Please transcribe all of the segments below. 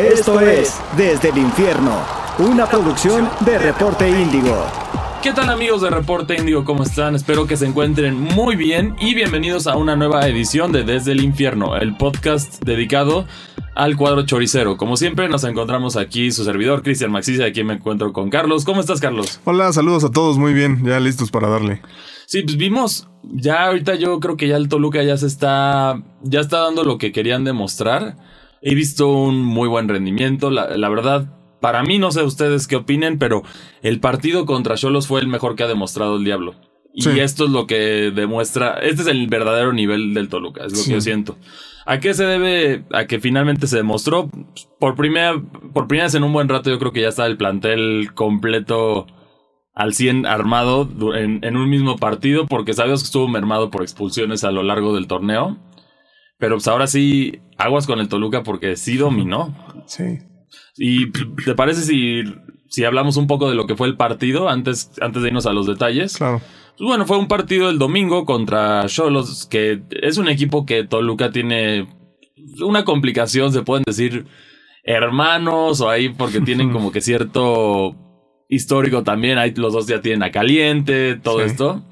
Esto es Desde el Infierno, una producción de Reporte Índigo. ¿Qué tal amigos de Reporte Índigo? ¿Cómo están? Espero que se encuentren muy bien y bienvenidos a una nueva edición de Desde el Infierno, el podcast dedicado al cuadro choricero. Como siempre nos encontramos aquí su servidor Cristian Maxis, aquí me encuentro con Carlos. ¿Cómo estás Carlos? Hola, saludos a todos, muy bien, ya listos para darle. Sí, pues vimos, ya ahorita yo creo que ya el Toluca ya se está, ya está dando lo que querían demostrar. He visto un muy buen rendimiento, la, la verdad, para mí no sé ustedes qué opinen, pero el partido contra Cholos fue el mejor que ha demostrado el Diablo. Y Sí. esto es lo que demuestra, este es el verdadero nivel del Toluca, es lo Sí. que yo siento. ¿A qué se debe? A que finalmente se demostró por primera, por primera vez en un buen rato yo creo que ya está el plantel completo al 100 armado en, en un mismo partido porque sabíamos que estuvo mermado por expulsiones a lo largo del torneo. Pero pues ahora sí, aguas con el Toluca porque sí dominó. Sí. ¿Y te parece si, si hablamos un poco de lo que fue el partido antes, antes de irnos a los detalles? Claro. Pues bueno, fue un partido el domingo contra Cholos, que es un equipo que Toluca tiene una complicación, se pueden decir hermanos o ahí porque tienen como que cierto histórico también, ahí los dos ya tienen a caliente, todo Sí. esto.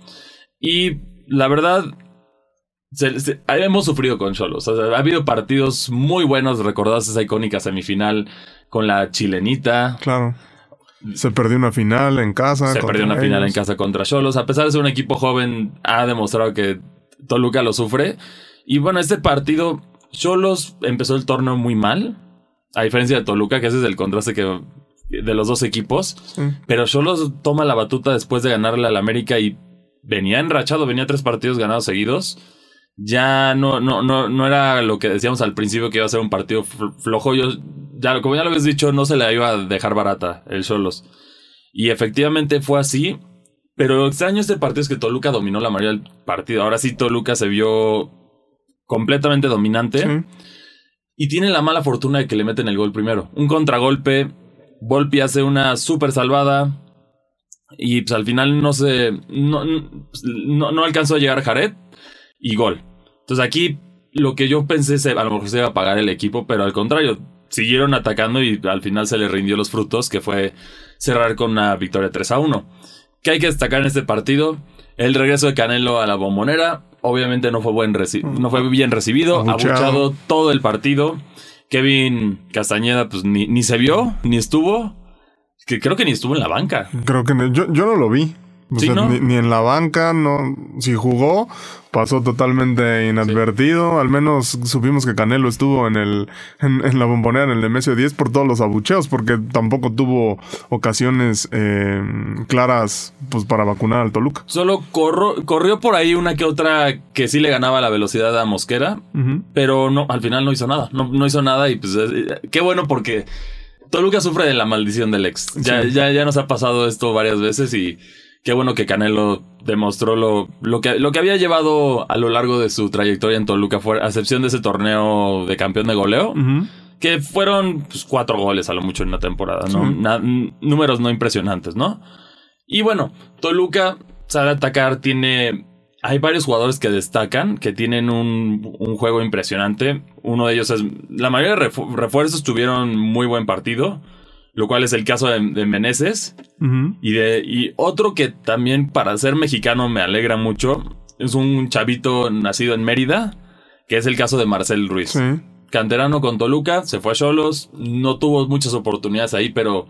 Y la verdad, se- se- hemos sufrido con Cholos. O sea, ha habido partidos muy buenos, recordados esa icónica semifinal con la chilenita. Claro. Se perdió una final en casa. Se perdió una final en casa contra Cholos. A pesar de ser un equipo joven, ha demostrado que Toluca lo sufre. Y bueno, este partido, Cholos empezó el torneo muy mal. A diferencia de Toluca, que ese es el contraste que, de los dos equipos. Sí. Pero Cholos toma la batuta después de ganarle al América y venía enrachado, venía tres partidos ganados seguidos. Ya no, no, no, no era lo que decíamos al principio que iba a ser un partido fl- flojo. Yo, ya, como ya lo habéis dicho, no se le iba a dejar barata el Cholos. Y efectivamente fue así. Pero lo extraño de este partido es que Toluca dominó la mayoría del partido. Ahora sí, Toluca se vio completamente dominante. Sí. Y tiene la mala fortuna de que le meten el gol primero. Un contragolpe. Volpi hace una súper salvada. Y pues al final no se. No, no, no alcanzó a llegar Jared. Y gol. Entonces aquí lo que yo pensé se, a lo mejor se iba a pagar el equipo, pero al contrario. Siguieron atacando y al final se le rindió los frutos, que fue cerrar con una victoria 3 a 1. ¿Qué hay que destacar en este partido? El regreso de Canelo a la bombonera. Obviamente no fue, buen reci- no fue bien recibido. Abucheado. Abuchado todo el partido. Kevin Castañeda, pues ni, ni se vio, ni estuvo. Que creo que ni estuvo en la banca. Creo que no- yo, yo no lo vi. O Sí, sea, ¿no? ni, ni en la banca, no. Si jugó, pasó totalmente inadvertido. Al menos supimos que Canelo estuvo en el en, en la bombonera en el Nemesio 10 por todos los abucheos, porque tampoco tuvo ocasiones eh, claras pues para vacunar al Toluca. Solo corro- corrió por ahí una que otra que sí le ganaba la velocidad a Mosquera. Pero no, al final no hizo nada. No, no hizo nada y pues eh, qué bueno porque Toluca sufre de la maldición del ex. Ya, Sí. ya, ya nos ha pasado esto varias veces y qué bueno que Canelo demostró lo, lo, que, lo que había llevado a lo largo de su trayectoria en Toluca, fue, a excepción de ese torneo de campeón de goleo, que fueron pues, cuatro goles a lo mucho en una temporada, números no impresionantes, ¿no? Y bueno, Toluca sabe atacar, tiene... Hay varios jugadores que destacan, que tienen un, un juego impresionante. Uno de ellos es... La mayoría de refu- refuerzos tuvieron muy buen partido, lo cual es el caso de, de Meneses. Y, de, y otro que también para ser mexicano me alegra mucho, es un chavito nacido en Mérida, que es el caso de Marcel Ruiz Sí. canterano con Toluca, se fue a Cholos, no tuvo muchas oportunidades ahí, pero,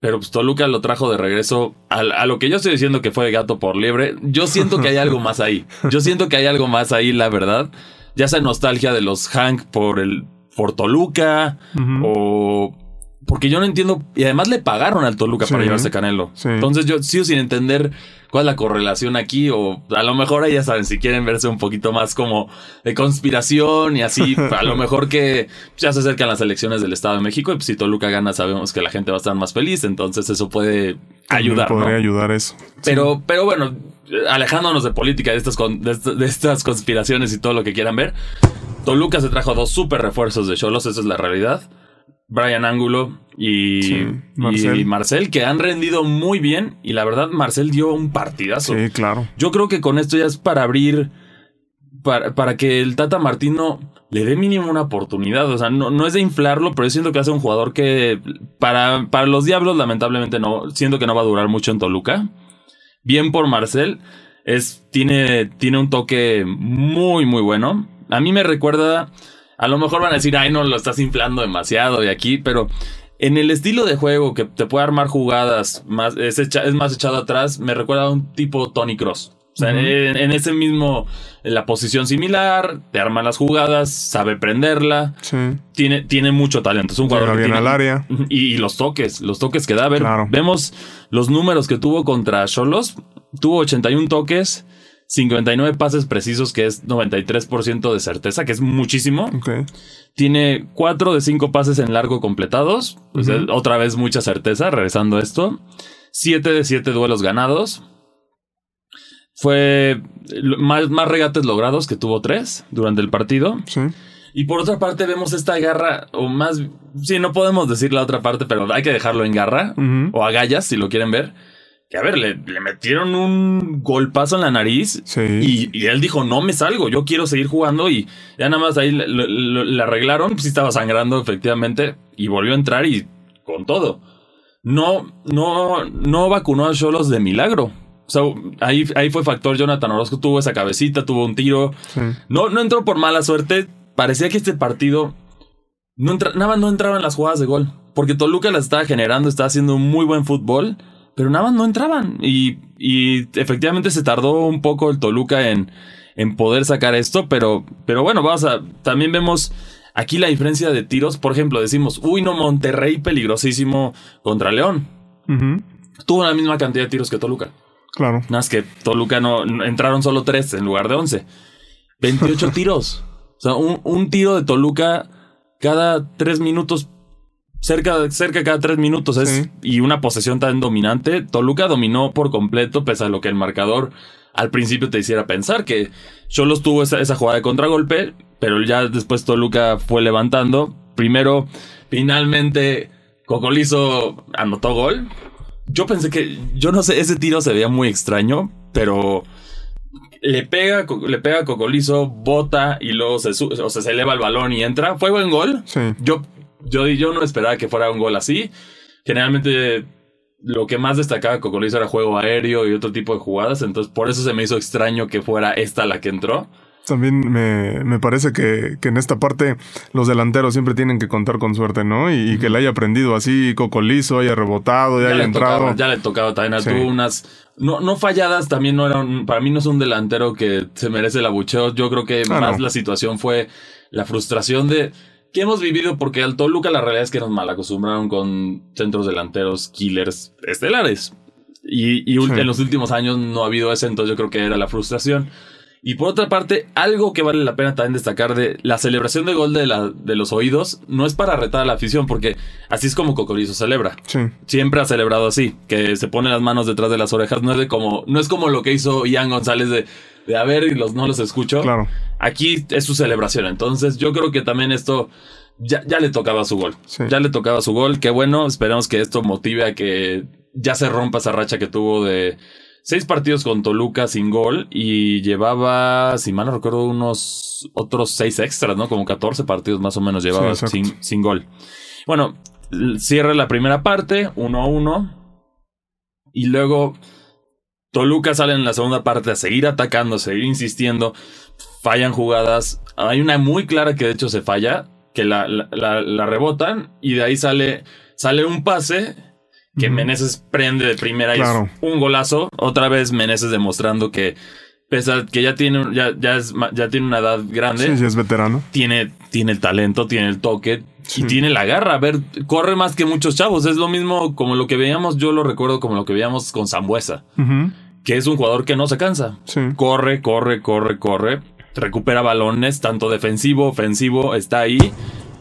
pero pues Toluca lo trajo de regreso a, a lo que yo estoy diciendo que fue de gato por liebre. Yo siento que hay algo más ahí. Yo siento que hay algo más ahí, la verdad. Ya sea nostalgia de los Hank por el por Toluca o porque yo no entiendo y además le pagaron al Toluca para llevarse Canelo. Sí. Entonces yo sigo sin entender cuál es la correlación aquí o a lo mejor ahí ya saben si quieren verse un poquito más como de conspiración y así a lo mejor que ya se acercan las elecciones del Estado de México y pues si Toluca gana sabemos que la gente va a estar más feliz entonces eso puede ayudar ¿no? Podría ayudar eso. pero pero bueno alejándonos de política de estas con- de estas conspiraciones y todo lo que quieran ver Toluca se trajo dos super refuerzos de Cholos esa es la realidad Brian Angulo y, Sí, Marcel. y Marcel, que han rendido muy bien. Y la verdad, Marcel dio un partidazo. Sí, claro. Yo creo que con esto ya es para abrir, para, para que el Tata Martino le dé mínimo una oportunidad. O sea, no, no es de inflarlo, pero yo siento que hace un jugador que para, para los Diablos, lamentablemente no, siento que no va a durar mucho en Toluca. Bien por Marcel, es, tiene, tiene un toque muy, muy bueno. A mí me recuerda, a lo mejor van a decir, ay, no lo estás inflando demasiado de aquí, pero en el estilo de juego que te puede armar jugadas, más, es, es más echado atrás, me recuerda a un tipo Tony Cross. O sea, en, ese mismo, en la posición similar, te arma las jugadas, sabe prenderla. Sí. Tiene, tiene mucho talento. Es un jugador Llega que bien tiene- al área. Y, y los toques, los toques que da. A ver, Claro. vemos los números que tuvo contra Cholos. Tuvo 81 toques, 59 pases precisos, que es 93% de certeza, que es muchísimo. Tiene 4 de 5 pases en largo completados. Sea, Ujú. otra vez mucha certeza, regresando a esto. 7 de 7 duelos ganados. Fue lo- más, más regates logrados, que tuvo 3 durante el partido. Sí. Y por otra parte vemos esta garra, o más, sí, no podemos decir la otra parte, pero hay que dejarlo en garra, Ujú. o agallas si lo quieren ver. Que a ver, le, le metieron un golpazo en la nariz Sí. y, y él dijo, no me salgo, yo quiero seguir jugando y ya nada más ahí le, le- le- le arreglaron, pues sí estaba sangrando efectivamente y volvió a entrar y con todo. No, no, no vacunó a Cholos de milagro. O sea, ahí, ahí fue factor Jonathan Orozco, tuvo esa cabecita, tuvo un tiro, Sí. no, no entró por mala suerte. Parecía que este partido no entra- nada más no entraban las jugadas de gol. Porque Toluca las estaba generando, estaba haciendo un muy buen fútbol, pero nada más no entraban. Y, y efectivamente se tardó un poco el Toluca en, en poder sacar esto, pero, pero bueno, vamos a. También vemos aquí la diferencia de tiros. Por ejemplo, decimos, uy, no, Monterrey peligrosísimo contra León. Tuvo la misma cantidad de tiros que Toluca. Claro. Nada más que Toluca no, no- entraron solo tres en lugar de 11. 28 tiros. O sea, un, un tiro de Toluca cada tres minutos. Cerca, cerca cada tres minutos es. Sí. Y una posesión tan dominante. Toluca dominó por completo, pese a lo que el marcador al principio te hiciera pensar que Cholos tuvo esa, esa jugada de contragolpe, pero ya después Toluca fue levantando. Primero, finalmente, Cocolizo anotó gol. Yo pensé que, yo no sé, ese tiro se veía muy extraño, pero le pega, le pega a Cocolizo, bota y luego se, o sea, se eleva el balón y entra. Fue buen gol. Sí. Yo, yo, yo no esperaba que fuera un gol así. Generalmente lo que más destacaba Cocolizo era juego aéreo y otro tipo de jugadas, entonces por eso se me hizo extraño que fuera esta la que entró. También me, me parece que, que en esta parte los delanteros siempre tienen que contar con suerte, ¿no? Y, y que le haya aprendido así, cocolizo, haya rebotado, y haya le entrado. Tocaba, ya le tocaba también a Sí. tú unas. No, no falladas, también no era un- Para mí no es un delantero que se merece el abucheo. Yo creo que Ah, más no. la situación fue la frustración de. Que hemos vivido porque al Toluca la realidad es que nos malacostumbraron con centros delanteros killers estelares. Y, y Sí. en los últimos años no ha habido ese, entonces yo creo que era la frustración. Y por otra parte, algo que vale la pena también destacar de la celebración de gol de, la, de los oídos no es para retar a la afición, porque así es como Cocorizo celebra Sí. siempre ha celebrado así, que se pone las manos detrás de las orejas, no es de como, no es como lo que hizo Ian González de, de a ver y los no los escucho. Claro. Aquí es su celebración, entonces yo creo que también esto ya, ya le tocaba su gol. Sí. Ya le tocaba su gol, qué bueno, esperamos que esto motive a que ya se rompa esa racha que tuvo de seis partidos con Toluca sin gol y llevaba, si mal no recuerdo, unos otros seis extras, ¿no? Como 14 partidos más o menos llevaba Sí, sin, sin gol. Bueno, cierra la primera parte, 1-1. Y luego Toluca sale en la segunda parte a seguir atacando, a seguir insistiendo. Fallan jugadas. Hay una muy clara que de hecho se falla, que la, la- la- la rebotan y de ahí sale, sale un pase que. Meneses prende de primera y es un golazo. Otra vez Meneses demostrando que pese a que ya tiene, ya, ya, es ya tiene una edad grande, Sí, sí, es veterano. tiene, tiene el talento, tiene el toque Sí. y tiene la garra. A ver, corre más que muchos chavos. Es lo mismo como lo que veíamos, yo lo recuerdo como lo que veíamos con Zambuesa, Ujú. Que es un jugador que no se cansa. Sí. Corre, corre, corre, corre. Recupera balones, tanto defensivo, ofensivo, está ahí.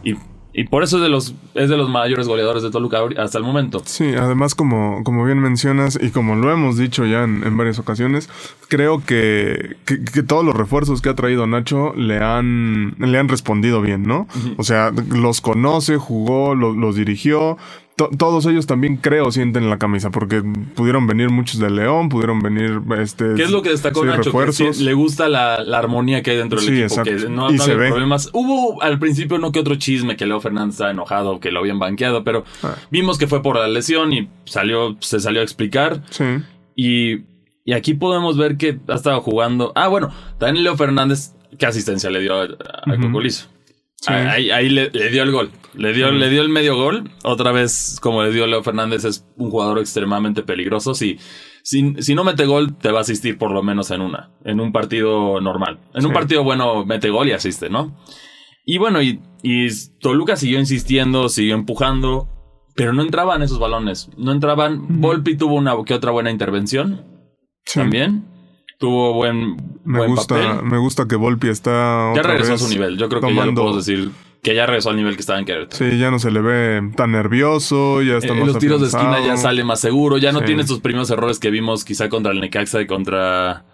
Y, y por eso es de, los, es de los mayores goleadores de Toluca ahori- hasta el momento. Sí, además como, como bien mencionas y como lo hemos dicho ya en, en varias ocasiones, creo que, que, que todos los refuerzos que ha traído Nacho le han, le han respondido bien, ¿no? O sea, los conoce, jugó, lo- los dirigió, todos ellos también creo sienten la camisa, porque pudieron venir muchos de León, pudieron venir este. ¿Qué es lo que destacó Nacho? Que le gusta la, armonía que hay dentro del equipo, que no, no había problemas. Hubo al principio no que otro chisme que Leo Fernández estaba enojado, que lo habían banqueado, pero ah. vimos que fue por la lesión y salió, se salió a explicar. Sí. Y, y aquí podemos ver que ha estado jugando. Ah, bueno, también Leo Fernández, ¿qué asistencia le dio a, a Ahí, le, dio el gol. Le dio, le dio el medio gol. Otra vez, como le dio Leo Fernández, es un jugador extremadamente peligroso. Si, si, si, no mete gol, te va a asistir por lo menos en una. En un partido normal. En un partido bueno, mete gol y asiste, ¿no? Y bueno, y, y, Toluca siguió insistiendo, siguió empujando, pero no entraban esos balones. No entraban. Volpi tuvo una que otra buena intervención. También tuvo buen, me gusta, Me gusta que Volpi está. Ya regresó a su nivel. Yo creo que ya lo puedo decir que ya regresó al nivel que estaba en Querétaro. Sí, ya no se le ve tan nervioso, ya está eh, más Los tiros de esquina ya sale más seguro, ya no tiene esos primeros errores que vimos quizá contra el Necaxa y contra...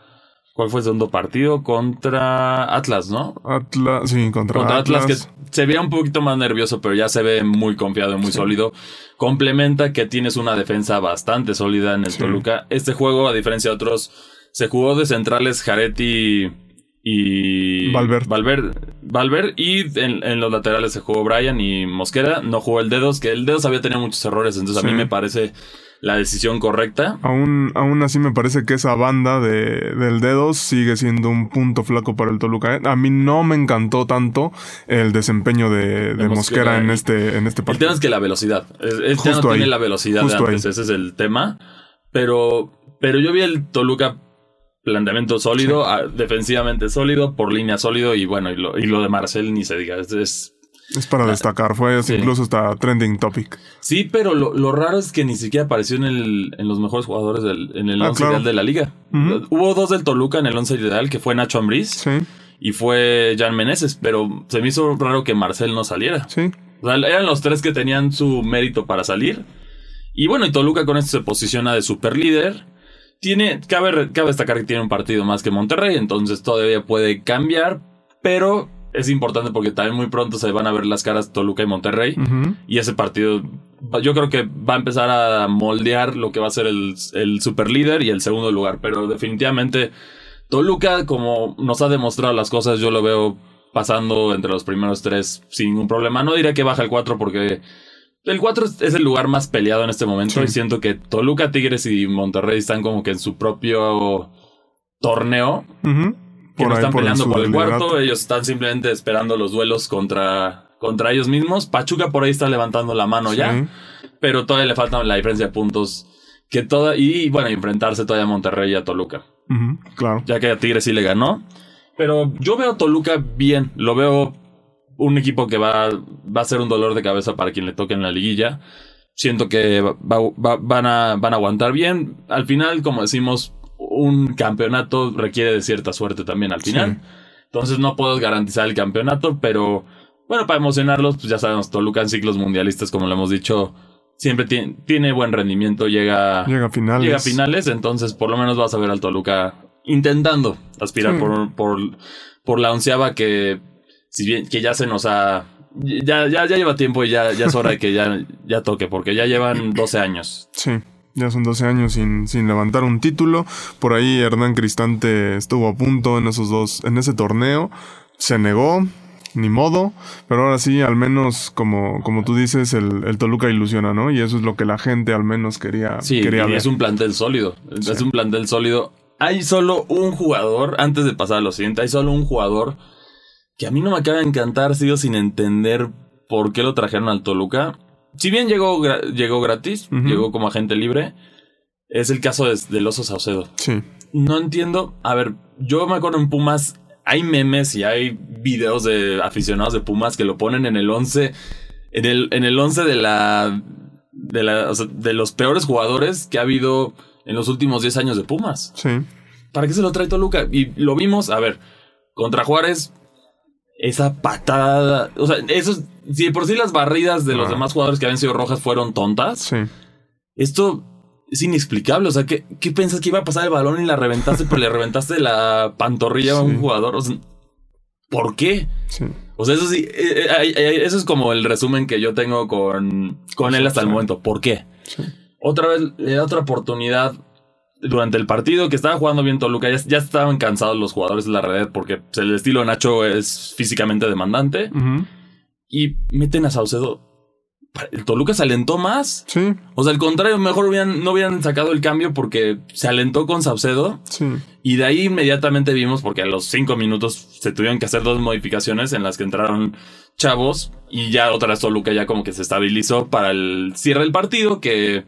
¿Cuál fue el segundo partido? Contra Atlas, ¿no? Atlas, sí, contra, contra Atlas. que se veía un poquito más nervioso, pero ya se ve muy confiado y muy sólido. Complementa que tienes una defensa bastante sólida en el Toluca. Este juego, a diferencia de otros se jugó de centrales Jaretti y Valver. Valver, y en, los laterales se jugó Brian y Mosquera. No jugó el Dedos, que el Dedos había tenido muchos errores, entonces a mí me parece la decisión correcta. Aún, aún así me parece que esa banda de, del Dedos sigue siendo un punto flaco para el Toluca. ¿eh? A mí no me encantó tanto el desempeño de, Mosquera, en este, en este partido. El tema es que la velocidad. Él no tiene la velocidad de antes, ese es el tema. Pero, pero yo vi el Toluca planteamiento sólido, defensivamente sólido, por línea sólido y bueno, y lo, y lo de Marcel ni se diga, es... es, para destacar, fue incluso hasta trending topic. Sí, pero lo, raro es que ni siquiera apareció en, el, en los mejores jugadores del, en el 11 ah, ideal de la liga. Hubo dos del Toluca en el 11 ideal, que fue Nacho Ambriz y fue Jan Meneses, pero se me hizo raro que Marcel no saliera. Sí. O sea, eran los tres que tenían su mérito para salir. Y bueno, y Toluca con esto se posiciona de super líder tiene, cabe, cabe destacar que tiene un partido más que Monterrey, entonces todavía puede cambiar, pero es importante porque también muy pronto se van a ver las caras Toluca y Monterrey. Y ese partido, yo creo que va a empezar a moldear lo que va a ser el, el super líder y el segundo lugar. Pero definitivamente, Toluca, como nos ha demostrado las cosas, yo lo veo pasando entre los primeros tres sin ningún problema. No diré que baja el 4 porque el 4 es el lugar más peleado en este momento y siento que Toluca, Tigres y Monterrey están como que en su propio torneo. Que no están peleando por el cuarto, ellos están simplemente esperando los duelos contra, contra ellos mismos. Pachuca por ahí está levantando la mano ya, pero todavía le falta la diferencia de puntos. Que toda, y bueno, enfrentarse todavía a Monterrey y a Toluca. claro. Ya que a Tigres sí le ganó. Pero yo veo a Toluca bien, lo veo un equipo que va, va a ser un dolor de cabeza para quien le toque en la liguilla. Siento que van, a, van a aguantar bien. Al final, como decimos, un campeonato requiere de cierta suerte también al final. Entonces no puedo garantizar el campeonato, pero bueno, para emocionarlos, pues ya sabemos, Toluca en ciclos mundialistas, como lo hemos dicho, siempre tiene, tiene buen rendimiento, llega, llega a finales. Llega a finales, entonces por lo menos vas a ver al Toluca intentando aspirar por, por, por la onceava que si bien que ya se nos ha... Ya, ya, ya lleva tiempo y ya, ya es hora de que ya, ya toque, porque ya llevan 12 años. Sí. Ya son 12 años sin, sin levantar un título. Por ahí Hernán Cristante estuvo a punto en esos dos, en ese torneo. Se negó, ni modo. Pero ahora sí, al menos, como, como tú dices, el, el Toluca ilusiona, ¿no? Y eso es lo que la gente al menos quería, sí, quería es un plantel sólido. Es un plantel sólido. Hay solo un jugador, antes de pasar a lo siguiente, hay solo un jugador que a mí no me acaba de encantar, sigo sin entender por qué lo trajeron al Toluca. Si bien llegó, llegó gratis, llegó como agente libre, es el caso de, del Oso Saucedo. Sí. No entiendo. A ver, yo me acuerdo en Pumas, hay memes y hay videos de aficionados de Pumas que lo ponen en el 11, en el, en el 11 de la, de, la, de los peores jugadores que ha habido en los últimos 10 años de Pumas. Sí. ¿Para qué se lo trae Toluca? Y lo vimos, a ver, contra Juárez esa patada. O sea, eso, si por sí las barridas de los demás jugadores que habían sido rojas fueron tontas, sí. esto es inexplicable. O sea, ¿qué, qué pensas que iba a pasar el balón y la reventaste, pero le reventaste la pantorrilla a un jugador? O sea, ¿Por qué? Sí. O sea, eso sí, eh, eh, eh, eso es como el resumen que yo tengo con, con él hasta el momento. ¿Por qué? Otra vez le da otra oportunidad durante el partido que estaba jugando bien Toluca. Ya, ya estaban cansados los jugadores de la red porque pues, el estilo de Nacho es físicamente demandante. Y meten a Saucedo. El Toluca se alentó más. Sí, O sea, al contrario, mejor hubieran, no hubieran sacado el cambio porque se alentó con Saucedo. sí. Y de ahí inmediatamente vimos, porque a los cinco minutos se tuvieron que hacer dos modificaciones en las que entraron chavos y ya otra vez Toluca ya como que se estabilizó para el cierre del partido, que,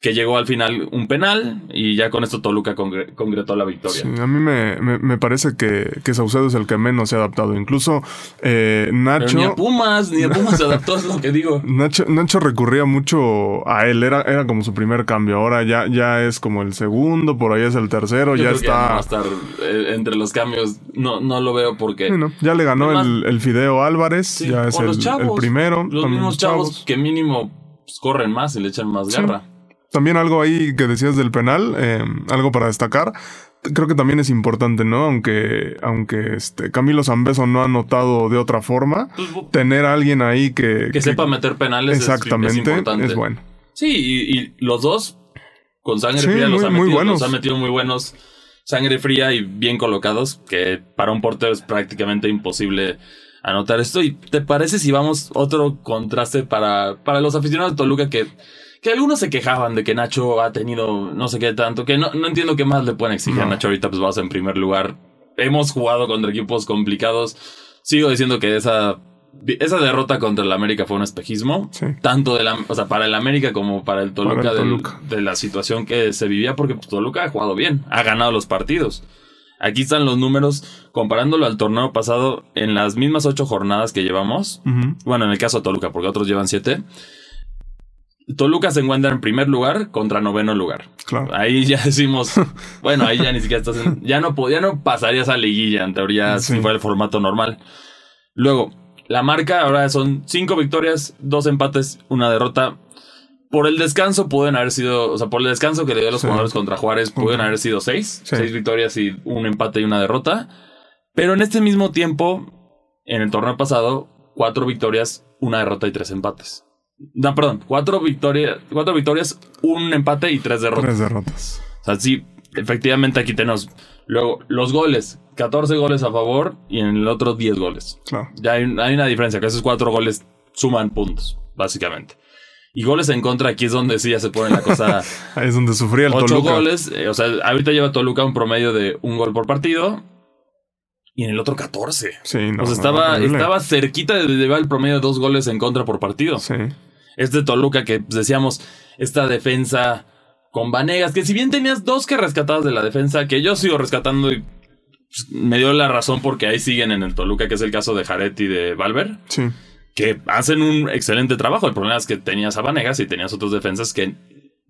que llegó al final un penal y ya con esto Toluca congre- concretó la victoria. Sí, a mí me, me, me parece que, que Saucedo es el que menos se ha adaptado. Incluso eh, Pero Nacho. ni a Pumas, ni a Pumas se adaptó, es lo que digo. Nacho, Nacho recurría mucho a él, era, era como su primer cambio. Ahora ya, ya es como el segundo, por ahí es el tercero, Yo ya creo que no va a está. estar eh, entre los cambios, no, no lo veo porque... Bueno, ya le ganó Además- el, el Fideo Álvarez, Sí, ya es el, chavos, el primero. Los mismos chavos, que mínimo pues, corren más y le echan más Sí. garra. También algo ahí que decías del penal, eh, algo para destacar. Creo que también es importante, ¿no? Aunque, aunque este Camilo Zambeso no ha anotado de otra forma, Pues, tener a alguien ahí que, que sepa meter penales es- exactamente es, importante. es bueno. Sí, y, y los dos con sangre Sí, fría los, muy- ha muy metido, buenos. los ha metido muy buenos. Sangre fría y bien colocados, que para un portero es prácticamente imposible anotar esto. ¿Y te parece si vamos otro contraste para, para los aficionados de Toluca que, que algunos se quejaban de que Nacho ha tenido no sé qué tanto, que no, no entiendo qué más le pueden exigir a. Nacho ahorita, pues vas en primer lugar. Hemos jugado contra equipos complicados. Sigo diciendo que esa, esa derrota contra el América fue un espejismo Sí. tanto de la, o sea, para el América como para el Toluca, Para el del- Toluca. de la situación que se vivía, porque pues, Toluca ha jugado bien, ha ganado los partidos. Aquí están los números, comparándolo al torneo pasado, en las mismas ocho jornadas que llevamos, bueno, en el caso de Toluca, porque otros llevan siete, Toluca se encuentra en primer lugar contra noveno lugar. claro. Ahí ya decimos, bueno, ahí ya ni siquiera estás en- ya no ya no pasarías a liguilla en teoría si fuera el formato normal. Luego, la marca ahora son cinco victorias, dos empates, una derrota. Por el descanso pueden haber sido, o sea, por el descanso que le dio a los Sí. jugadores contra Juárez, pueden haber sido seis, Sí. seis victorias y un empate y una derrota. Pero en este mismo tiempo, en el torneo pasado, cuatro victorias, una derrota y tres empates. No, perdón, cuatro victorias, cuatro victorias, un empate y tres derrotas. Tres derrotas. O sea, sí, efectivamente aquí tenemos. Luego, los goles. 14 goles a favor y en el otro 10 goles. Claro. Ya hay, hay una diferencia, que esos cuatro goles suman puntos, básicamente. Y goles en contra, aquí es donde sí ya se pone la cosa. Ahí es donde sufría el 8 Toluca. goles. eh, o sea, ahorita lleva Toluca un promedio de un gol por partido. Y en el otro 14. Sí, no. o sea, estaba, estaba cerquita de llevar el promedio de dos goles en contra por partido. Sí. Este Toluca que pues, decíamos, esta defensa con Vanegas, que si bien tenías dos que rescatabas de la defensa, que yo sigo rescatando y pues, me dio la razón porque ahí siguen en el Toluca, que es el caso de Jaret y de Valver, Sí. que hacen un excelente trabajo. El problema es que tenías a Vanegas y tenías otros defensas que,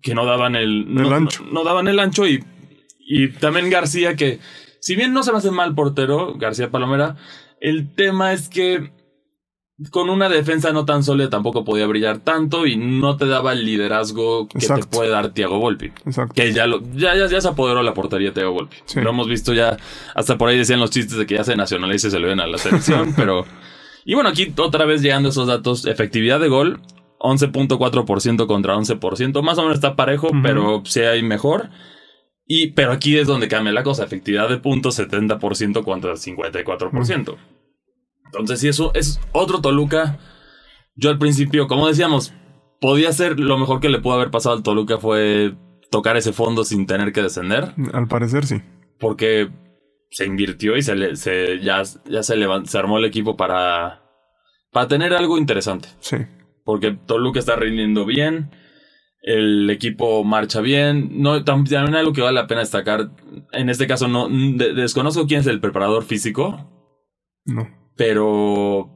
que no daban el, no, ancho. No, no daban el ancho y, y también García que, si bien no se me hace mal portero, García Palomera, el tema es que con una defensa no tan sólida tampoco podía brillar tanto y no te daba el liderazgo que te puede dar Thiago Volpi. Exacto. Que ya, lo, ya, ya, ya se apoderó la portería Thiago Volpi. Sí. Lo hemos visto ya, hasta por ahí decían los chistes de que ya se nacionaliza y se le ven a la selección, pero... Y bueno, aquí otra vez llegando esos datos, efectividad de gol, 11.4% contra 11%, más o menos está parejo, pero sí hay mejor. Y, pero aquí es donde cambia la cosa, efectividad de puntos 70% contra 54%. Entonces, sí, eso es otro Toluca. Yo al principio, como decíamos, podía ser lo mejor que le pudo haber pasado al Toluca fue tocar ese fondo sin tener que descender, Al parecer sí. porque se invirtió y se, le, se ya, ya se, levan- se armó el equipo para, para tener algo interesante. Sí. Porque Toluca está rindiendo bien, el equipo marcha bien. No, tam- también algo que vale la pena destacar, en este caso no de- desconozco quién es el preparador físico, No. Pero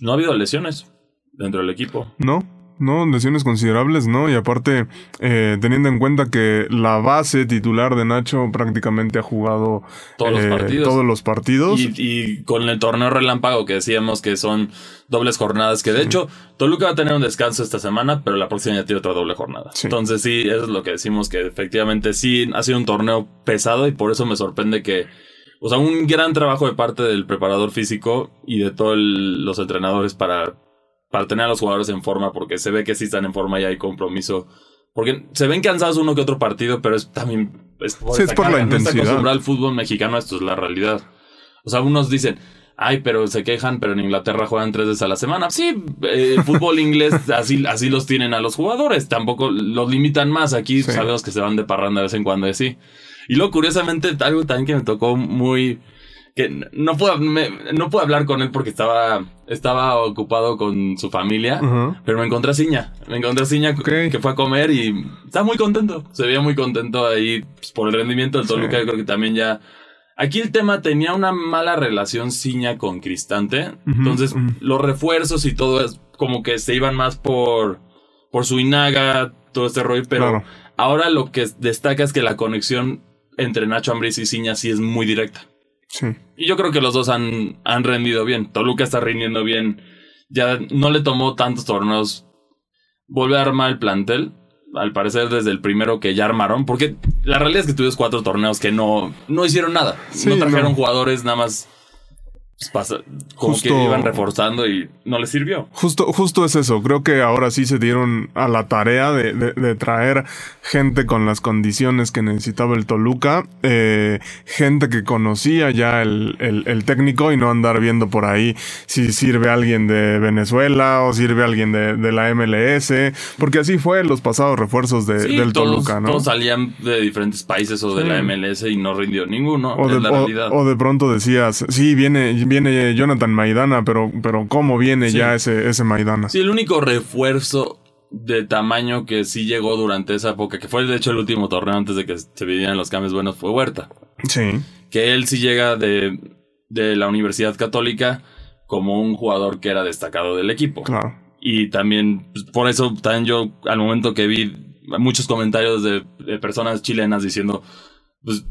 no ha habido lesiones dentro del equipo. No. No, lesiones considerables, ¿no? Y aparte, eh, teniendo en cuenta que la base titular de Nacho prácticamente ha jugado Todos los eh, partidos. todos los partidos. Y, y con el torneo relámpago que decíamos que son dobles jornadas, que de hecho Toluca va a tener un descanso esta semana, pero la próxima ya tiene otra doble jornada. Sí. Entonces sí, eso es lo que decimos, que efectivamente sí ha sido un torneo pesado y por eso me sorprende que O sea, un gran trabajo de parte del preparador físico y de todos los entrenadores para, para tener a los jugadores en forma, porque se ve que sí están en forma y hay compromiso. Porque se ven cansados uno que otro partido, pero es también. Es por, Sí, es por la No está intensidad. acostumbrado al fútbol mexicano, esto es la realidad. O sea, unos dicen, ay, pero se quejan, pero en Inglaterra juegan tres veces a la semana. Sí, eh, el fútbol inglés, así, así los tienen a los jugadores. Tampoco los limitan más. Aquí Sí. sabemos que se van de parranda de vez en cuando y así. Y luego, curiosamente, algo también que me tocó muy. que no puedo, me- no puedo hablar con él porque estaba, estaba ocupado con su familia. Pero me encontré a Ciña. Me encontré a Ciña que fue a comer y está muy contento. Se veía muy contento ahí pues, por el rendimiento del Sí. Toluca. Yo creo que también ya. Aquí el tema tenía una mala relación Ciña con Cristante. Entonces, los refuerzos y todo es como que se iban más por, por su inaga, todo este rollo. Pero Claro. ahora lo que destaca es que la conexión entre Nacho Ambriz y Ciña sí es muy directa. Sí. Y yo creo que los dos han, han rendido bien. Toluca está rindiendo bien. Ya no le tomó tantos torneos volver a armar el plantel. Al parecer desde el primero que ya armaron. Porque la realidad es que tuvimos cuatro torneos que no, no hicieron nada. Sí, no trajeron no. jugadores nada más. Pues, pasa- como Justo- que iban reforzando y no les sirvió. Justo, justo es eso. Creo que ahora sí se dieron a la tarea de, de- de traer gente con las condiciones que necesitaba el Toluca, eh, gente que conocía ya el, el- el técnico y no andar viendo por ahí si sirve alguien de Venezuela o sirve alguien de, de la MLS, porque así fue los pasados refuerzos de- Sí, del todos, Toluca, ¿no? todos salían de diferentes países o de Sí. la MLS y no rindió ninguno. O es la o- realidad. o de pronto decías, sí, viene, viene Jonathan Maidana, pero, pero ¿cómo viene Sí. ya ese, ese Maidana? Sí, el único refuerzo de tamaño que sí llegó durante esa época, que fue de hecho el último torneo antes de que se vivieran los cambios buenos, fue Huerta. Sí, Que él sí llega de, de la Universidad Católica como un jugador que era destacado del equipo. claro. Y también, pues, por eso, también yo, al momento que vi muchos comentarios de, de personas chilenas diciendo, pues,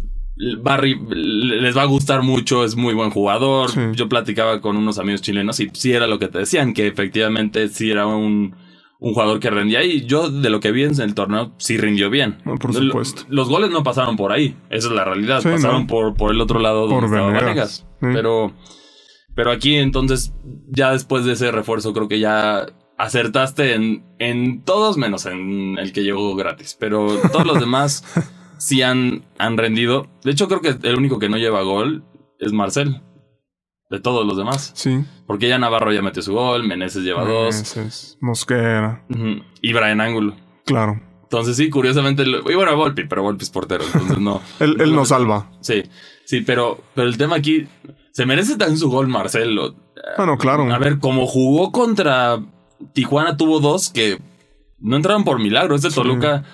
Barry les va a gustar mucho, es muy buen jugador. Sí. Yo platicaba con unos amigos chilenos y sí era lo que te decían, que efectivamente sí era un, un jugador que rendía. Y yo, de lo que vi en el torneo, sí rindió bien. No, por supuesto. Los goles no pasaron por ahí, esa es la realidad. Sí, pasaron no. por, por el otro lado donde Por Venegas. Vanegas. Sí. Pero, pero aquí entonces, ya después de ese refuerzo, creo que ya acertaste en, en todos menos en el que llegó gratis. Pero todos los demás sí han, han rendido. De hecho, creo que el único que no lleva gol es Marcel. De todos los demás. Sí. Porque ya Navarro ya metió su gol, Meneses lleva dos. Meneses, Mosquera, ujú, Y Brian Ángulo. claro. Entonces sí, curiosamente, y bueno, Volpi, pero Volpi es portero, entonces no. Él, él nos salva. Sí, sí, pero, pero el tema aquí, se merece también su gol Marcelo. Bueno, claro. A ver, como jugó contra Tijuana, tuvo dos que no entraron por milagro. Este Sí. Toluca.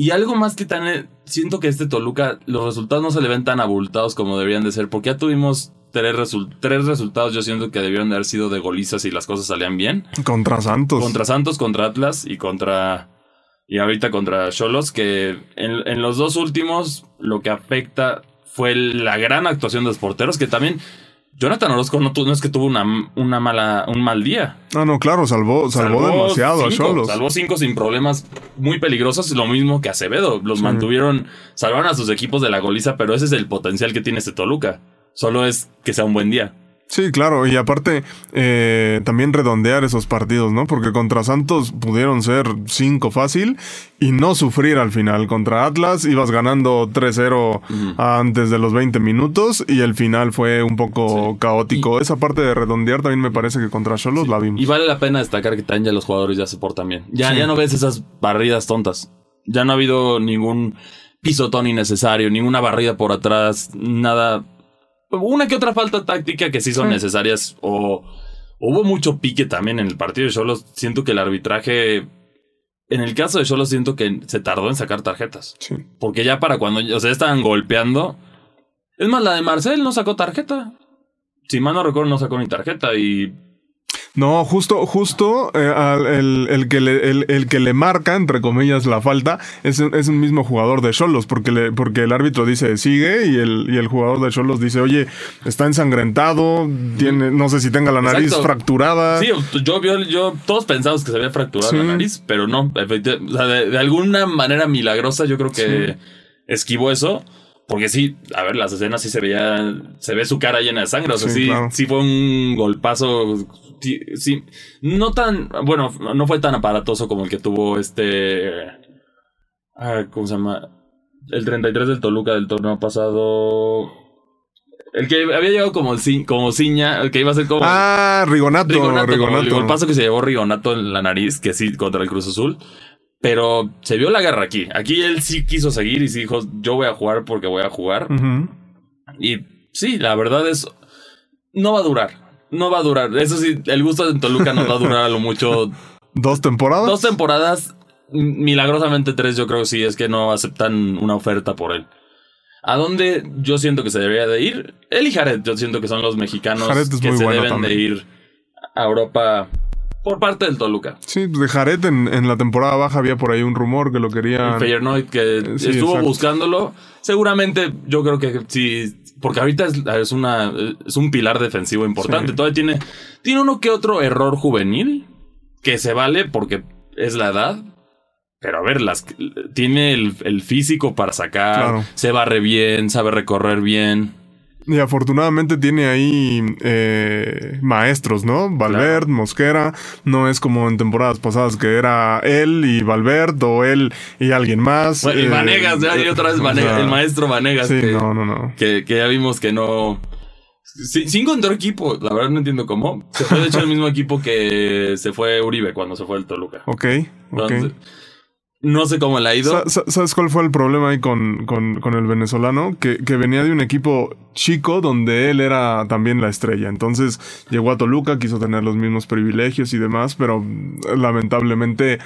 Y algo más que tan. Siento que este Toluca, los resultados no se le ven tan abultados como deberían de ser, porque ya tuvimos tres, tres resultados. Yo siento que debieron de haber sido de golizas y las cosas salían bien. Contra Santos. Contra Santos, contra Atlas y contra. Y ahorita contra Cholos, que en, en los dos últimos lo que afecta fue la gran actuación de los porteros, que también. Jonathan Orozco no, no es que tuvo una, una mala, un mal día. Ah, no, claro, salvó, salvó, demasiado a Cholos. Salvó cinco sin problemas muy peligrosos, lo mismo que Acevedo. Los Sí. mantuvieron, salvaron a sus equipos de la goliza, pero ese es el potencial que tiene este Toluca. Solo es que sea un buen día. Sí, claro, y aparte eh, también redondear esos partidos, ¿no? Porque contra Santos pudieron ser cinco fácil y no sufrir al final. Contra Atlas ibas ganando 3-0 antes de los 20 minutos y el final fue un poco caótico. Esa parte de redondear también me parece que contra Cholos la vimos. Y vale la pena destacar que también ya los jugadores ya se portan bien. Ya, Sí. ya no ves esas barridas tontas. Ya no ha habido ningún pisotón innecesario, ninguna barrida por atrás, nada. Una que otra falta táctica que sí son Sí. necesarias. O hubo mucho pique también en el partido de Cholos. Siento que el arbitraje. En el caso de Cholos, siento que se tardó en sacar tarjetas. Sí. Porque ya para cuando. O sea, estaban golpeando. Es más, la de Marcel no sacó tarjeta. Si mal no recuerdo, no sacó ni tarjeta. Y No, justo, justo eh, al- el, el que le, el, el que le marca, entre comillas, la falta es, un- es un mismo jugador de Cholos, porque, le, porque el árbitro dice sigue y el, y el jugador de Cholos dice, oye, está ensangrentado, tiene, no sé si tenga la nariz Exacto. fracturada. Sí, yo, yo, yo, todos pensamos que se había fracturado Sí. la nariz, pero no, efecti- o sea, de, de alguna manera milagrosa yo creo que esquivó eso, Porque sí, a ver, las escenas sí se veía, se ve su cara llena de sangre. O sea, Sí, sí, claro. sí fue un golpazo. Sí, no tan, bueno, no fue tan aparatoso como el que tuvo este. ah, ¿Cómo se llama? El 33 del Toluca del torneo pasado. El que había llegado como, ci- como ciña, el que iba a ser como. Ah, Rigonato. Rigonato, como el Rigonato. golpazo que se llevó Rigonato en la nariz, que sí, contra el Cruz Azul. Pero se vio la guerra aquí. Aquí él sí quiso seguir y sí dijo, yo voy a jugar porque voy a jugar. Y sí, la verdad es, no va a durar. No va a durar. Eso sí, el gusto de Toluca no va a durar a lo mucho ¿Dos temporadas? dos temporadas. Milagrosamente tres, yo creo que sí, es que no aceptan una oferta por él. ¿A dónde yo siento que se debería de ir? Él y Jared, yo siento que son los mexicanos que se deben de ir a Europa por parte del Toluca. Sí, pues de Jared en, en la temporada baja había por ahí un rumor que lo querían. El Feyenoord que Sí, estuvo exacto. buscándolo. Seguramente yo creo que sí. Porque ahorita es, es una, es un pilar defensivo importante. Sí. Todavía tiene, tiene uno que otro error juvenil que se vale porque es la edad. Pero a ver, las, tiene el, el físico para sacar, Claro. se barre bien, sabe recorrer bien. Y afortunadamente tiene ahí eh, maestros, ¿no? Valverde, Mosquera. No es como en temporadas pasadas que era él y Valverde o él y alguien más. Bueno, y Eh, Vanegas, ya hay otra vez o Vanegas, sea, el maestro Vanegas. Sí, que, no, no, no. que, que ya vimos que no. Sí, sí encontró equipo, la verdad no entiendo cómo. Se fue de hecho el mismo equipo que se fue Uribe cuando se fue el Toluca. Ok, ok. Entonces, no sé cómo le ha ido. Sa- sa- ¿Sabes cuál fue el problema ahí con, con- con el venezolano? Que, que venía de un equipo chico donde él era también la estrella. Entonces llegó a Toluca, quiso tener los mismos privilegios y demás, pero mm, lamentablemente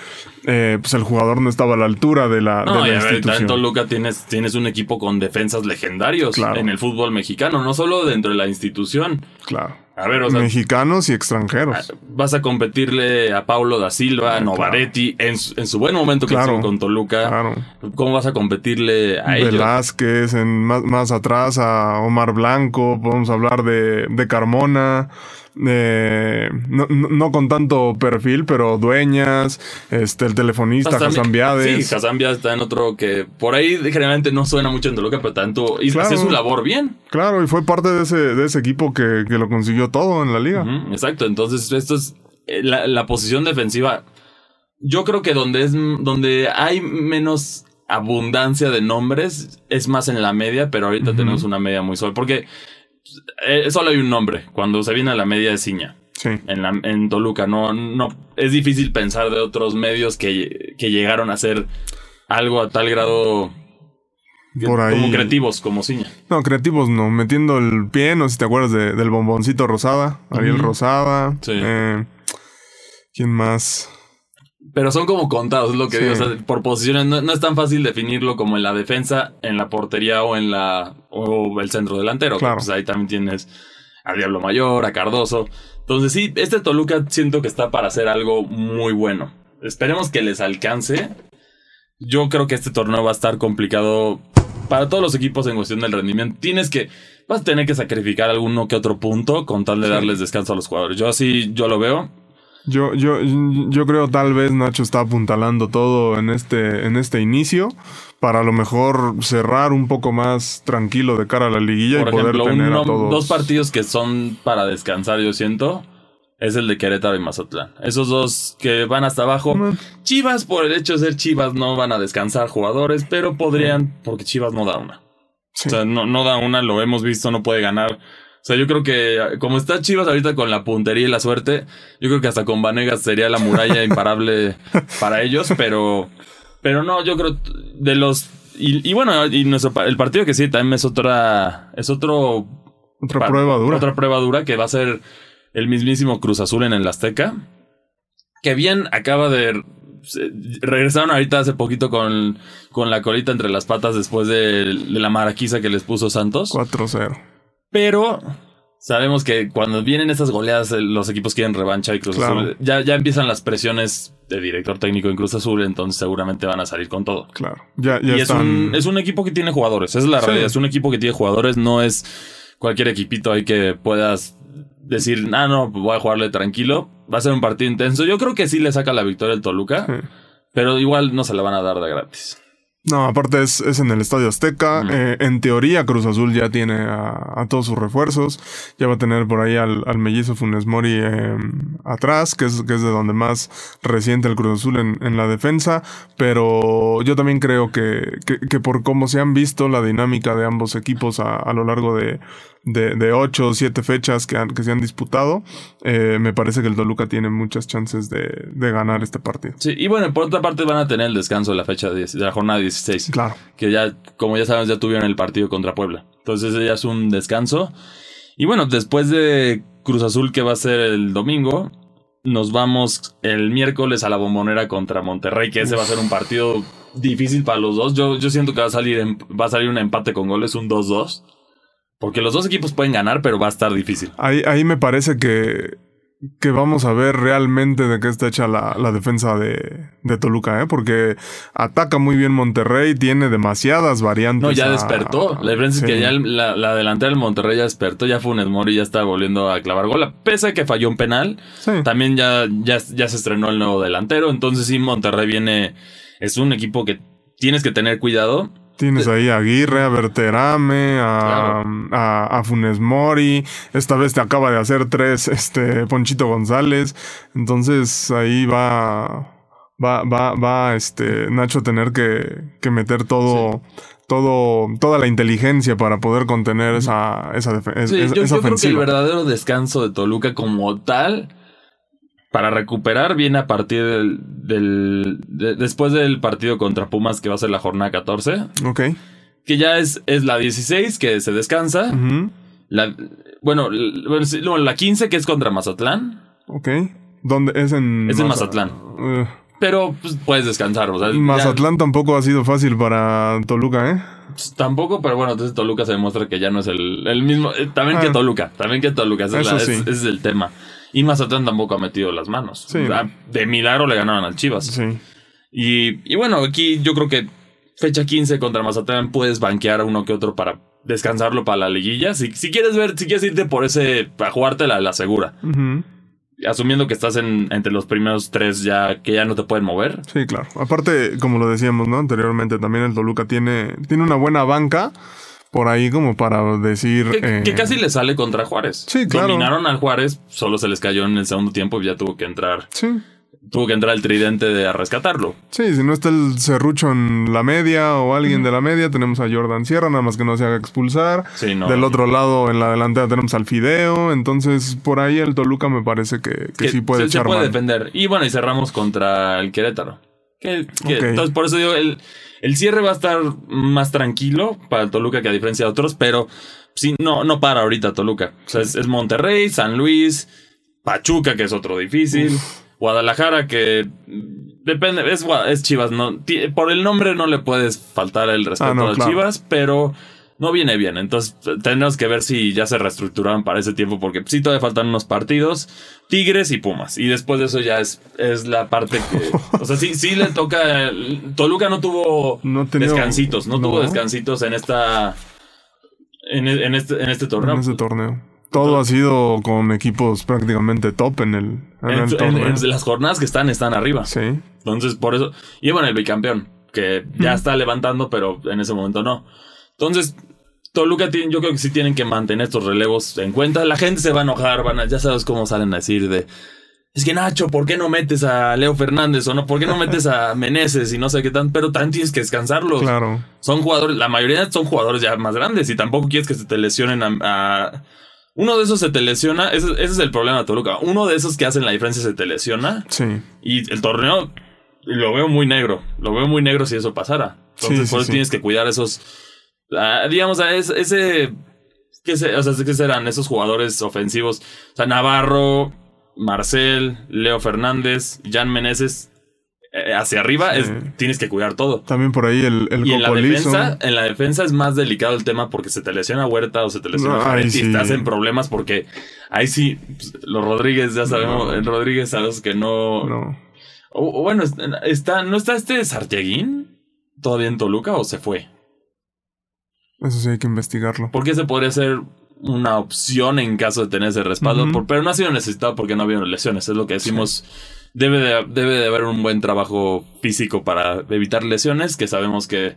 eh, pues el jugador no estaba a la altura de la, No, de y la a ver, en institución. Toluca tienes, tienes un equipo con defensas legendarios Claro. en el fútbol mexicano, no solo dentro de la institución. Claro. A ver, o sea, Mexicanos y extranjeros. vas a competirle a Paulo da Silva, Novaretti, en, su- en su buen momento que Claro. con Toluca. Claro. ¿Cómo vas a competirle a ellos? Velázquez, en, más, más atrás a Omar Blanco, podemos hablar de, de Carmona, eh, no, con tanto perfil, pero Dueñas, este, el telefonista Hassan. Sí, Hassan está en otro que por ahí generalmente no suena mucho en Toluca, pero tanto. Y Claro. hacía su labor bien. Claro, y fue parte de ese, de ese equipo que, que lo consiguió todo en la liga. Exacto. Entonces, esto es eh, la, la posición defensiva. Yo creo que donde es donde hay menos abundancia de nombres es más en la media, pero ahorita tenemos una media muy sola. Porque eh, solo hay un nombre. Cuando se viene a la media de Ciña. Sí. En, la, en Toluca. No, no, es difícil pensar de otros medios que, que llegaron a ser algo a tal grado Por ahí. como creativos, como Ciña. No, creativos no. Metiendo el pie, no sé si te acuerdas de- del bomboncito Rosada. Ariel. Rosada. Sí. eh, ¿Quién más? Pero son como contados, es lo que Sí. digo. O sea, por posiciones no, no es tan fácil definirlo como en la defensa, en la portería o en la o el centro delantero. Claro. Pues ahí también tienes a Diablo Mayor, a Cardoso. Entonces sí, este Toluca siento que está para hacer algo muy bueno. Esperemos que les alcance. Yo creo que este torneo va a estar complicado para todos los equipos en cuestión del rendimiento. Tienes que vas a tener que sacrificar alguno que otro punto con tal de Sí. darles descanso a los jugadores. Yo así yo lo veo. Yo, yo, yo creo tal vez Nacho está apuntalando todo en este, en este inicio para a lo mejor cerrar un poco más tranquilo de cara a la liguilla Por y poder ejemplo, tener un a todos. dos partidos que son para descansar, yo siento, es el de Querétaro y Mazatlán. Esos dos que van hasta abajo. Chivas, por el hecho de ser Chivas, no van a descansar jugadores, pero podrían, porque Chivas no da una. Sí. O sea, no, no da una, lo hemos visto, no puede ganar. O sea, yo creo que como está Chivas ahorita con la puntería y la suerte, yo creo que hasta con Vanegas sería la muralla imparable para ellos, pero, pero no, yo creo de los y, y bueno, y nuestro el partido que sí también es otra es otro Otra prueba dura. Otra prueba dura que va a ser el mismísimo Cruz Azul en el Azteca. Que bien acaba de. Regresaron ahorita hace poquito con, con la colita entre las patas después de, de la maraquiza que les puso Santos. 4-0. Pero sabemos que cuando vienen estas goleadas, eh, los equipos quieren revancha y Cruz Claro. Azul. Ya, ya empiezan las presiones de director técnico en Cruz Azul, entonces seguramente van a salir con todo. Claro. Ya, ya y es están. un, es un equipo que tiene jugadores, es la Sí. realidad. Es un equipo que tiene jugadores, no es cualquier equipito ahí que puedas decir, ah, no, pues voy a jugarle tranquilo. Va a ser un partido intenso. Yo creo que sí le saca la victoria el Toluca, Sí. pero igual no se la van a dar de gratis. No, aparte es, es en el Estadio Azteca. Eh, en teoría, Cruz Azul ya tiene a, todos sus refuerzos. Ya va a tener por ahí al, al mellizo Funes Mori em, atrás, que es, que es de donde más resiente el Cruz Azul en, en la defensa. Pero yo también creo que, que, que, por cómo se han visto la dinámica de ambos equipos a, a lo largo de, de, de ocho o siete fechas que, han, que se han disputado, eh, me parece que el Toluca tiene muchas chances de, de, ganar este partido. Sí, y bueno, por otra parte van a tener el descanso de la fecha de, de, la jornada 16. Claro. Que ya, como ya sabes, ya tuvieron el partido contra Puebla. Entonces ya es un descanso. Y bueno, después de Cruz Azul que va a ser el domingo, nos vamos el miércoles a la bombonera contra Monterrey, que ese va a ser un partido difícil para los dos. Yo, yo siento que va a salir, va a salir un empate con goles, un 2-2. Porque los dos equipos pueden ganar, pero va a estar difícil. Ahí, ahí me parece que, que vamos a ver realmente de qué está hecha la, la defensa de, de, Toluca, ¿eh? Porque ataca muy bien Monterrey, tiene demasiadas variantes. No, ya a... despertó. La diferencia sí. es que ya la, la, delantera del Monterrey ya despertó, ya Funes Mori ya está volviendo a clavar gol. Pese a que falló un penal, sí. también ya, ya, ya se estrenó el nuevo delantero. Entonces sí, Monterrey viene, es un equipo que tienes que tener cuidado. Tienes ahí a Aguirre, a Berterame, a, claro. a, a, Funes Mori. Esta vez te acaba de hacer tres, este, Ponchito González. Entonces ahí va, va, va, va, este, Nacho a tener que, que meter todo, sí. todo, toda la inteligencia para poder contener esa, esa, esa, sí, esa yo, yo ofensiva. creo que el verdadero descanso de Toluca como tal para recuperar viene a partir del, del de, después del partido contra Pumas que va a ser la jornada 14. Ok. Que ya es, es la 16 que se descansa. Uh -huh. la, bueno, la, la 15 que es contra Mazatlán. Ok. ¿Dónde es en Es en Mazatlán. Uh, Pero pues, puedes descansar. O sea, Mazatlán ya, tampoco ha sido fácil para Toluca, ¿eh? Pues, tampoco, pero bueno, entonces Toluca se demuestra que ya no es el, el mismo. Eh, también ah. que Toluca. También que Toluca. Ese, es, sí. ese es el tema. Y Mazatlán tampoco ha metido las manos. Sí. O sea, de milagro le ganaron al Chivas. Sí. Y, y, bueno, aquí yo creo que fecha 15 contra Mazatlán puedes banquear a uno que otro para descansarlo para la liguilla. Si, si quieres ver, si quieres irte por ese, para jugártela la segura. Uh -huh. Asumiendo que estás en, entre los primeros tres ya que ya no te pueden mover. Sí, claro. Aparte, como lo decíamos, ¿no? Anteriormente también el Toluca tiene, tiene una buena banca por ahí como para decir... Que, eh... que, casi le sale contra Juárez. Sí, claro. Dominaron al Juárez, solo se les cayó en el segundo tiempo y ya tuvo que entrar. Sí. Tuvo que entrar el tridente de a rescatarlo. Sí, si no está el serrucho en la media o alguien mm. de la media, tenemos a Jordan Sierra, nada más que no se haga expulsar. Sí, no, Del no. otro lado, en la delantera, tenemos al Fideo. Entonces, por ahí el Toluca me parece que, que, que sí puede se, echar se puede defender. Y bueno, y cerramos contra el Querétaro. Que, que okay. Entonces, por eso digo, el, el cierre va a estar más tranquilo para el Toluca que a diferencia de otros, pero sí, no, no para ahorita Toluca. O sea, es, es Monterrey, San Luis, Pachuca, que es otro difícil, Uf. Guadalajara, que depende, es, es Chivas, no, por el nombre no le puedes faltar el respeto ah, no, a claro. Chivas, pero no viene bien. Entonces tenemos que ver si ya se reestructuraron para ese tiempo, porque sí todavía faltan unos partidos, Tigres y Pumas. Y después de eso ya es, es la parte que... o sea, sí, sí le toca... Toluca no tuvo no tenía, descansitos, no, no, tuvo descansitos en esta... En, en, este, en este torneo. En este torneo. Todo ha sido con equipos prácticamente top en el, en en, el torneo. En, las jornadas que están, están arriba. Sí. Entonces, por eso... Y bueno, el bicampeón, que ya mm. está levantando, pero en ese momento no. Entonces, Toluca yo creo que sí tienen que mantener estos relevos en cuenta. La gente se va a enojar, van a, ya sabes cómo salen a decir de es que Nacho, ¿por qué no metes a Leo Fernández o no? ¿Por qué no metes a Meneses y no sé qué tan? Pero también tienes que descansarlos. Claro. Son jugadores, la mayoría son jugadores ya más grandes y tampoco quieres que se te lesionen a, a... uno de esos se te lesiona, ese, ese, es el problema de Toluca. Uno de esos que hacen la diferencia se te lesiona. Sí. Y el torneo lo veo muy negro. Lo veo muy negro si eso pasara. Entonces, sí, por eso sí, tienes que cuidar esos Uh, digamos, ese, ese ¿qué, se, o sea, ¿qué serán esos jugadores ofensivos? O sea, Navarro, Marcel, Leo Fernández, Jan Meneses. Eh, hacia arriba sí. es, tienes que cuidar todo. También por ahí el, el y en la, defensa, en la defensa es más delicado el tema porque se te lesiona Huerta o se te lesiona no, y sí. estás en problemas porque ahí sí, pues, los Rodríguez, ya sabemos, no. Rodríguez sabes que no. No. O, o bueno, está, ¿no está este Sarteguín todavía en Toluca o se fue? Eso sí hay que investigarlo. Porque se podría ser una opción en caso de tener ese respaldo, uh -huh. por, pero no ha sido necesitado porque no ha habido lesiones. Es lo que decimos. Sí. debe de, debe de haber un buen trabajo físico para evitar lesiones, que sabemos que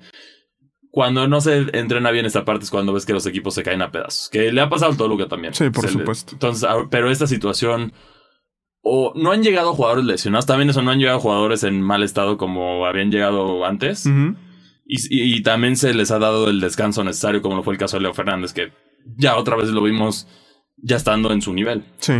cuando no se entrena bien esta parte es cuando ves que los equipos se caen a pedazos. Que le ha pasado al Toluca también. Sí, por Se le- supuesto. entonces, ah, pero esta situación. O no han llegado jugadores lesionados, también eso no han llegado jugadores en mal estado como habían llegado antes. Ujú. Y, y- y también se les ha dado el descanso necesario, como lo fue el caso de Leo Fernández, que ya otra vez lo vimos ya estando en su nivel. Sí.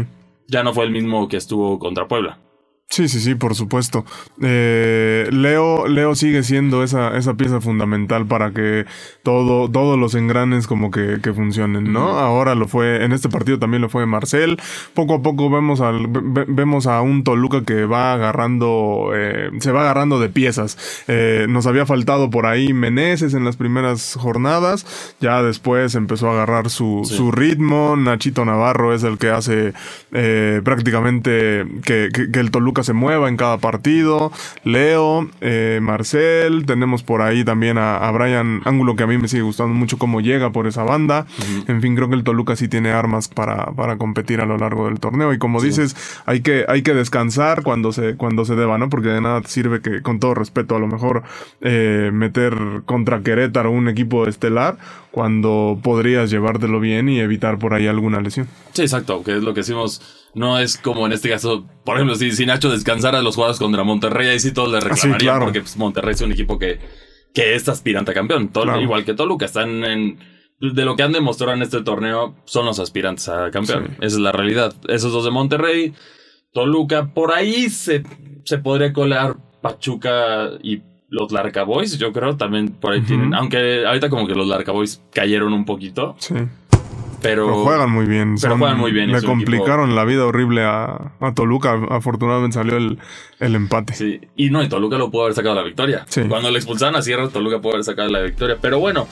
Ya no fue el mismo que estuvo contra Puebla. Sí, sí, sí, por supuesto. Eh, Leo, Leo sigue siendo esa, esa pieza fundamental para que todo, todos los engranes como que, que funcionen, ¿no? Ahora lo fue, en este partido también lo fue Marcel. Poco a poco vemos al, ve- ve- vemos a un Toluca que va agarrando, eh, se va agarrando de piezas. Eh, nos había faltado por ahí Meneses en las primeras jornadas. Ya después empezó a agarrar su, Sí. su ritmo. Nachito Navarro es el que hace prácticamente que, que- que el Toluca se mueva en cada partido. Leo, eh, Marcel, tenemos por ahí también a, a Brian Ángulo, que a mí me sigue gustando mucho cómo llega por esa banda. En fin, creo que el Toluca sí tiene armas para, para competir a lo largo del torneo. Y como dices, hay que, hay que descansar cuando se, cuando se deba, ¿no? Porque de nada sirve que, con todo respeto, a lo mejor eh, meter contra Querétaro un equipo estelar cuando podrías llevártelo bien y evitar por ahí alguna lesión. Sí, exacto, que es lo que decimos. No es como en este caso, por ejemplo, si, si Nacho descansara los jugadores contra Monterrey, ahí sí todos le reclamarían, claro. porque pues, Monterrey es un equipo que, que es aspirante a campeón. Tol- Claro. Igual que Toluca, están en. De lo que han demostrado en este torneo, son los aspirantes a campeón. Sí. Esa es la realidad. Esos dos de Monterrey, Toluca, por ahí se, se podría colar Pachuca y los Larca Boys, yo creo, también por ahí tienen. Aunque ahorita como que los Larca Boys cayeron un poquito, Sí. pero. Pero juegan muy bien. pero juegan muy bien Le complicaron la vida horrible a, a Toluca. Afortunadamente salió el, el empate. Sí, y no, y Toluca lo pudo haber sacado la victoria. Sí. Cuando le expulsaron a Sierra, Toluca pudo haber sacado la victoria. Pero bueno,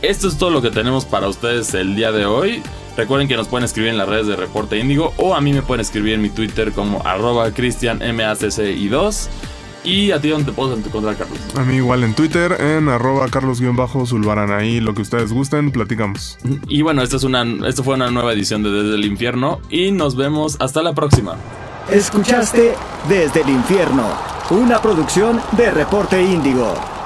esto es todo lo que tenemos para ustedes el día de hoy. Recuerden que nos pueden escribir en las redes de Reporte Índigo o a mí me pueden escribir en mi Twitter como arroba cristianmacci2. Y a ti, ¿dónde te puedo encontrar, Carlos? A mí igual en Twitter, en arroba carlos-zulbarán. Ahí lo que ustedes gusten, platicamos. Y bueno, esta, es una, esto fue una nueva edición de Desde el Infierno y nos vemos hasta la próxima. Escuchaste Desde el Infierno, una producción de Reporte Índigo.